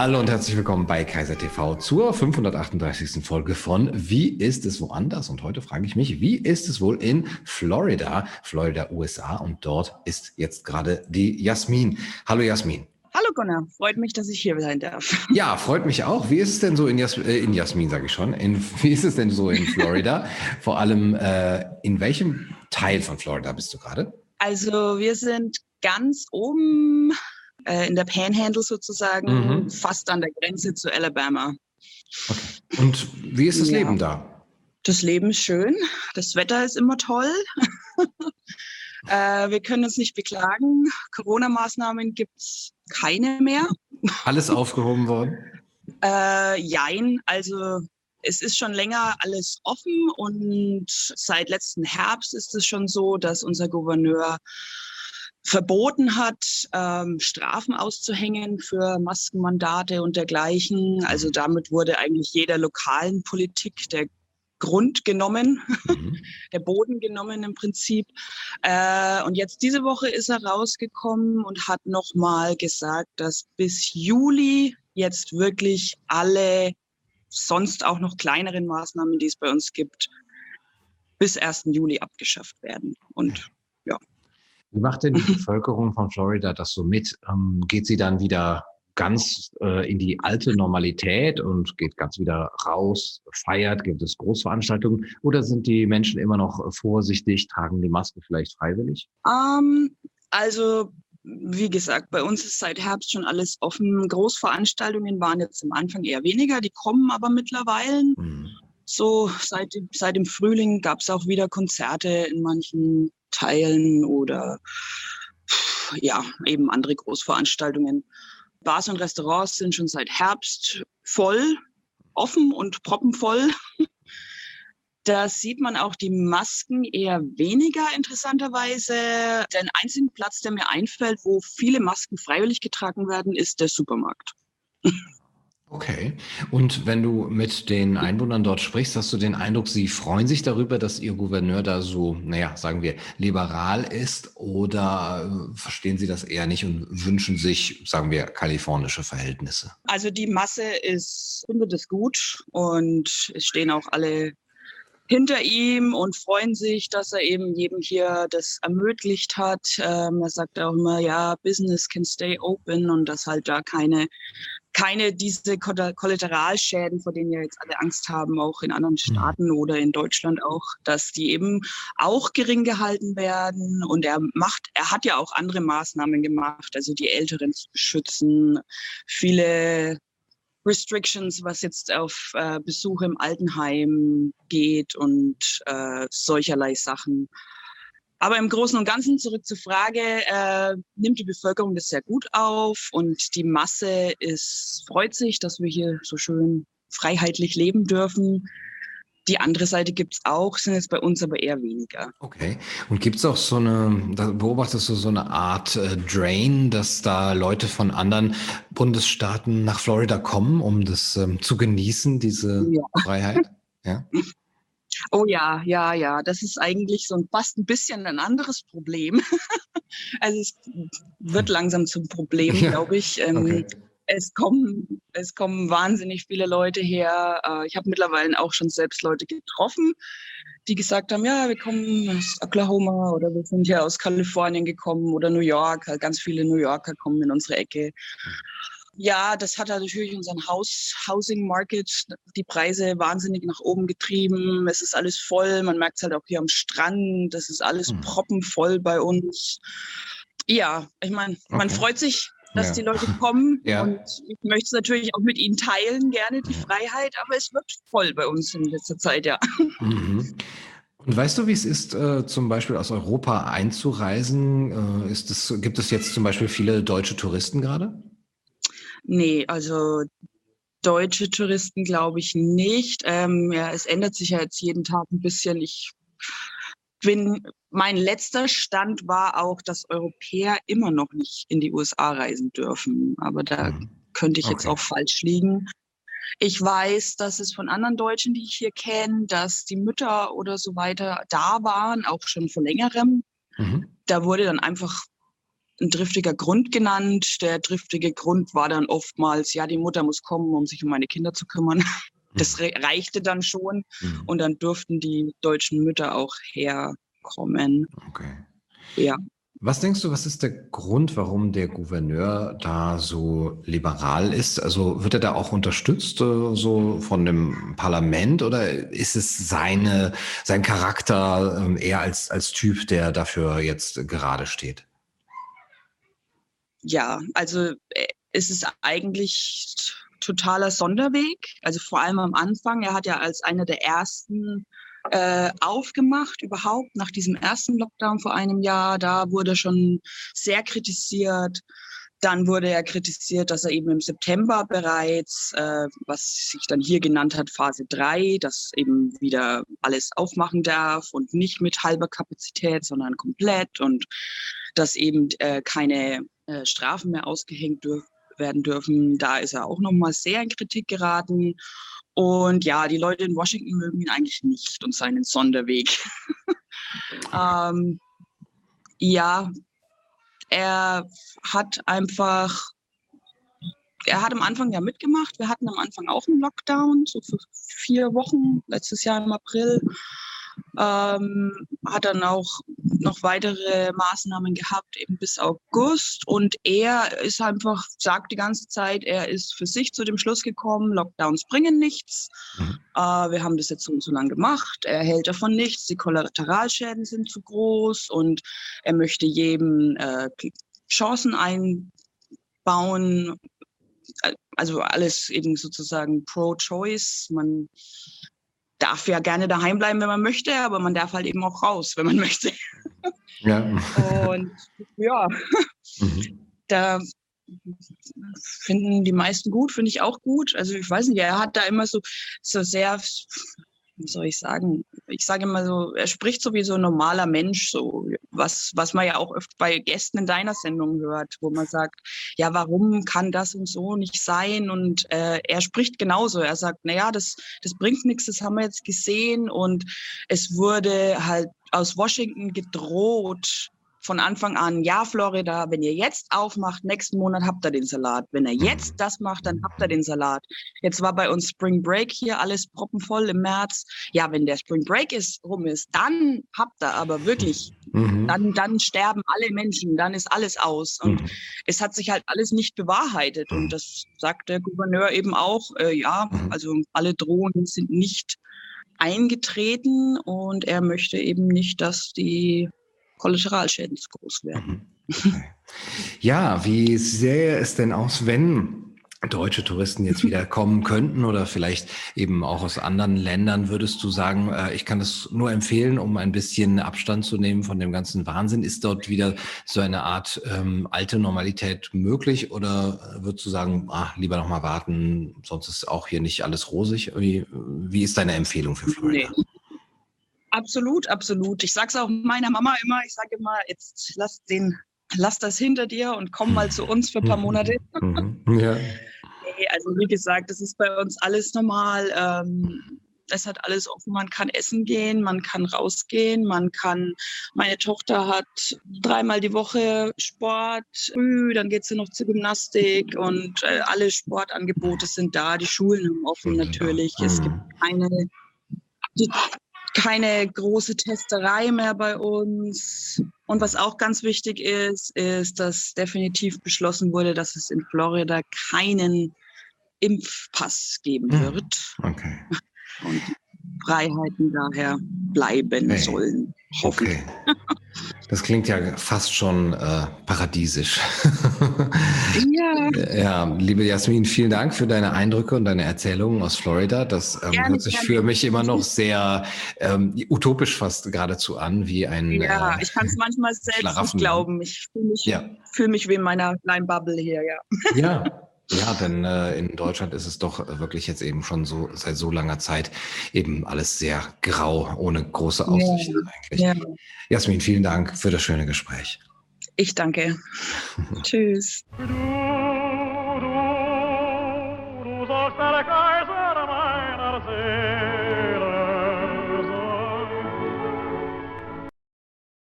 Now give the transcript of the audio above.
Hallo und herzlich willkommen bei Kaiser TV zur 538. Folge von Wie ist es woanders? Und heute frage ich mich, wie ist es wohl in Florida, Florida, USA? Und dort ist jetzt gerade die Jasmin. Hallo Jasmin. Hallo Gunnar, freut mich, dass ich hier sein darf. Ja, freut mich auch. Wie ist es denn so in, Jas äh, in Jasmin, sage ich schon, in, wie ist es denn so in Florida? Vor allem, äh, in welchem Teil von Florida bist du gerade? Also wir sind ganz oben äh, in der Panhandle sozusagen, mhm. fast an der Grenze zu Alabama. Okay. Und wie ist das ja. Leben da? Das Leben ist schön, das Wetter ist immer toll. äh, wir können uns nicht beklagen. Corona-Maßnahmen gibt es keine mehr. Alles aufgehoben worden? Äh, jein, also es ist schon länger alles offen und seit letzten Herbst ist es schon so, dass unser Gouverneur verboten hat, ähm, Strafen auszuhängen für Maskenmandate und dergleichen. Also damit wurde eigentlich jeder lokalen Politik der Grund genommen, mhm. der Boden genommen im Prinzip. Äh, und jetzt diese Woche ist er rausgekommen und hat nochmal gesagt, dass bis Juli jetzt wirklich alle sonst auch noch kleineren Maßnahmen, die es bei uns gibt, bis 1. Juli abgeschafft werden. Und. Wie macht denn die Bevölkerung von Florida das so mit? Ähm, geht sie dann wieder ganz äh, in die alte Normalität und geht ganz wieder raus, feiert, gibt es Großveranstaltungen oder sind die Menschen immer noch vorsichtig, tragen die Maske vielleicht freiwillig? Um, ähm, also wie gesagt, bei uns ist seit Herbst schon alles offen. Großveranstaltungen waren jetzt am Anfang eher weniger, die kommen aber mittlerweile. Mhm. So seit, seit dem Frühling gab es auch wieder Konzerte in manchen Teilen oder ja, eben andere Großveranstaltungen. Bars und Restaurants sind schon seit Herbst voll, offen und proppenvoll. Da sieht man auch die Masken eher weniger interessanterweise. Den einzigen Platz, der mir einfällt, wo viele Masken freiwillig getragen werden, ist der Supermarkt. Okay. Und wenn du mit den Einwohnern dort sprichst, hast du den Eindruck, sie freuen sich darüber, dass ihr Gouverneur da so, naja, sagen wir, liberal ist oder äh, verstehen sie das eher nicht und wünschen sich, sagen wir, kalifornische Verhältnisse? Also die Masse ist, findet es gut und es stehen auch alle hinter ihm und freuen sich, dass er eben jedem hier das ermöglicht hat. Ähm, er sagt auch immer, ja, Business can stay open und dass halt da keine keine diese Kollateralschäden, vor denen ja jetzt alle Angst haben, auch in anderen mhm. Staaten oder in Deutschland auch, dass die eben auch gering gehalten werden. Und er macht, er hat ja auch andere Maßnahmen gemacht, also die Älteren zu schützen, viele Restrictions, was jetzt auf äh, Besuche im Altenheim geht und äh, solcherlei Sachen. Aber im Großen und Ganzen zurück zur Frage, äh, nimmt die Bevölkerung das sehr gut auf und die Masse ist, freut sich, dass wir hier so schön freiheitlich leben dürfen. Die andere Seite gibt's auch, sind jetzt bei uns aber eher weniger. Okay. Und gibt's auch so eine, da beobachtest du so eine Art äh, Drain, dass da Leute von anderen Bundesstaaten nach Florida kommen, um das ähm, zu genießen, diese ja. Freiheit? Ja. Oh ja, ja, ja. Das ist eigentlich so ein, fast ein bisschen ein anderes Problem. also es wird hm. langsam zum Problem, ja. glaube ich. Ähm, okay. Es kommen, es kommen wahnsinnig viele Leute her. Äh, ich habe mittlerweile auch schon selbst Leute getroffen, die gesagt haben, ja, wir kommen aus Oklahoma oder wir sind hier aus Kalifornien gekommen oder New York. Ganz viele New Yorker kommen in unsere Ecke. Hm ja, das hat natürlich unseren Haus, Housing Market, die Preise wahnsinnig nach oben getrieben. Es ist alles voll. Man merkt es halt auch hier am Strand. Das ist alles hm. proppenvoll bei uns. Ja, ich meine, man freut sich, dass ja. die Leute kommen. ja. Und ich möchte es natürlich auch mit ihnen teilen, gerne die Freiheit. Aber es wird voll bei uns in letzter Zeit, ja. Mhm. Und weißt du, wie es ist, äh, zum Beispiel aus Europa einzureisen? Äh, ist es, gibt es jetzt zum Beispiel viele deutsche Touristen gerade? Nee, also deutsche Touristen glaube ich nicht. Ähm, ja, es ändert sich ja jetzt jeden Tag ein bisschen. Ich bin, mein letzter Stand war auch, dass Europäer immer noch nicht in die USA reisen dürfen. Aber da mhm. könnte ich okay. jetzt auch falsch liegen. Ich weiß, dass es von anderen Deutschen, die ich hier kenne, dass die Mütter oder so weiter da waren, auch schon vor längerem. Mhm. Da wurde dann einfach ein triftiger Grund genannt. Der triftige Grund war dann oftmals, ja, die Mutter muss kommen, um sich um meine Kinder zu kümmern. Das reichte dann schon mhm. und dann durften die deutschen Mütter auch herkommen. Okay. Ja. Was denkst du, was ist der Grund, warum der Gouverneur da so liberal ist? Also wird er da auch unterstützt, äh, so von dem Parlament, oder ist es seine, sein Charakter ähm, eher als, als Typ, der dafür jetzt gerade steht? Ja, also äh, es ist eigentlich totaler Sonderweg. Also vor allem am Anfang. Er hat ja als einer der ersten äh, aufgemacht überhaupt nach diesem ersten Lockdown vor einem Jahr. Da wurde schon sehr kritisiert. Dann wurde er kritisiert, dass er eben im September bereits, äh, was sich dann hier genannt hat, Phase 3, dass eben wieder alles aufmachen darf und nicht mit halber Kapazität, sondern komplett und dass eben äh, keine äh, Strafen mehr ausgehängt dürfen werden dürfen. Da ist er auch nochmal sehr in Kritik geraten. Und ja, die Leute in Washington mögen ihn eigentlich nicht und seinen Sonderweg. ähm, ja, er hat einfach, er hat am Anfang ja mitgemacht. Wir hatten am Anfang auch einen Lockdown, so für vier Wochen, letztes Jahr im April ähm, hat dann auch noch weitere Maßnahmen gehabt, eben bis August. Und er ist einfach, sagt die ganze Zeit, er ist für sich zu dem Schluss gekommen, Lockdowns bringen nichts. Mhm. Äh, wir haben das jetzt so und so lange gemacht. Er hält davon nichts. Die Kollateralschäden sind zu groß und er möchte jedem äh, Chancen einbauen. Also alles eben sozusagen pro-choice. Man darf ja gerne daheim bleiben, wenn man möchte, aber man darf halt eben auch raus, wenn man möchte. Ja. Und ja, mhm. da finden die meisten gut, finde ich auch gut. Also ich weiß nicht, er hat da immer so, so sehr wie soll ich sagen, ich sage immer so, er spricht so wie so ein normaler Mensch, so was, was man ja auch oft bei Gästen in deiner Sendung hört, wo man sagt, ja, warum kann das und so nicht sein? Und äh, er spricht genauso. Er sagt, naja, das, das bringt nichts, das haben wir jetzt gesehen. Und es wurde halt aus Washington gedroht, von Anfang an, ja, Florida, wenn ihr jetzt aufmacht, nächsten Monat habt ihr den Salat. Wenn er jetzt das macht, dann habt ihr den Salat. Jetzt war bei uns Spring Break hier alles proppenvoll im März. Ja, wenn der Spring Break ist, rum ist, dann habt ihr aber wirklich, mhm. dann, dann sterben alle Menschen, dann ist alles aus. Und mhm. es hat sich halt alles nicht bewahrheitet. Und das sagt der Gouverneur eben auch, äh, ja, mhm. also alle Drohungen sind nicht eingetreten und er möchte eben nicht, dass die Kollateralschäden zu groß werden. Mhm. Okay. Ja, wie sähe es denn aus, wenn deutsche Touristen jetzt wieder kommen könnten oder vielleicht eben auch aus anderen Ländern, würdest du sagen, äh, ich kann das nur empfehlen, um ein bisschen Abstand zu nehmen von dem ganzen Wahnsinn. Ist dort wieder so eine Art ähm, alte Normalität möglich oder würdest du sagen, ah, lieber noch mal warten, sonst ist auch hier nicht alles rosig? Wie, wie ist deine Empfehlung für Florida? Nee. Absolut, absolut. Ich sage es auch meiner Mama immer, ich sage immer, jetzt lass den, lass das hinter dir und komm mal zu uns für ein paar Monate. Mhm. Ja. Nee, also wie gesagt, das ist bei uns alles normal. Ähm, es hat alles offen. Man kann essen gehen, man kann rausgehen, man kann. Meine Tochter hat dreimal die Woche Sport, früh, dann geht sie noch zur Gymnastik und äh, alle Sportangebote sind da. Die Schulen haben offen natürlich. Es gibt mhm. keine. Keine große Testerei mehr bei uns. Und was auch ganz wichtig ist, ist, dass definitiv beschlossen wurde, dass es in Florida keinen Impfpass geben hm. wird. Okay. Und Freiheiten daher bleiben hey. sollen. Okay. Das klingt ja fast schon äh, paradiesisch. ja. ja, liebe Jasmin, vielen Dank für deine Eindrücke und deine Erzählungen aus Florida. Das ähm, hört sich für mich immer noch sehr ähm, utopisch fast geradezu an, wie ein. Ja, äh, ich kann es manchmal selbst nicht glauben. Ich fühle mich, ja. fühl mich wie in meiner kleinen Bubble hier, ja. Ja, Ja, denn äh, in Deutschland ist es doch wirklich jetzt eben schon so seit so langer Zeit eben alles sehr grau, ohne große Aussichten ja, eigentlich. Ja. Jasmin, vielen Dank für das schöne Gespräch. Ich danke. Tschüss.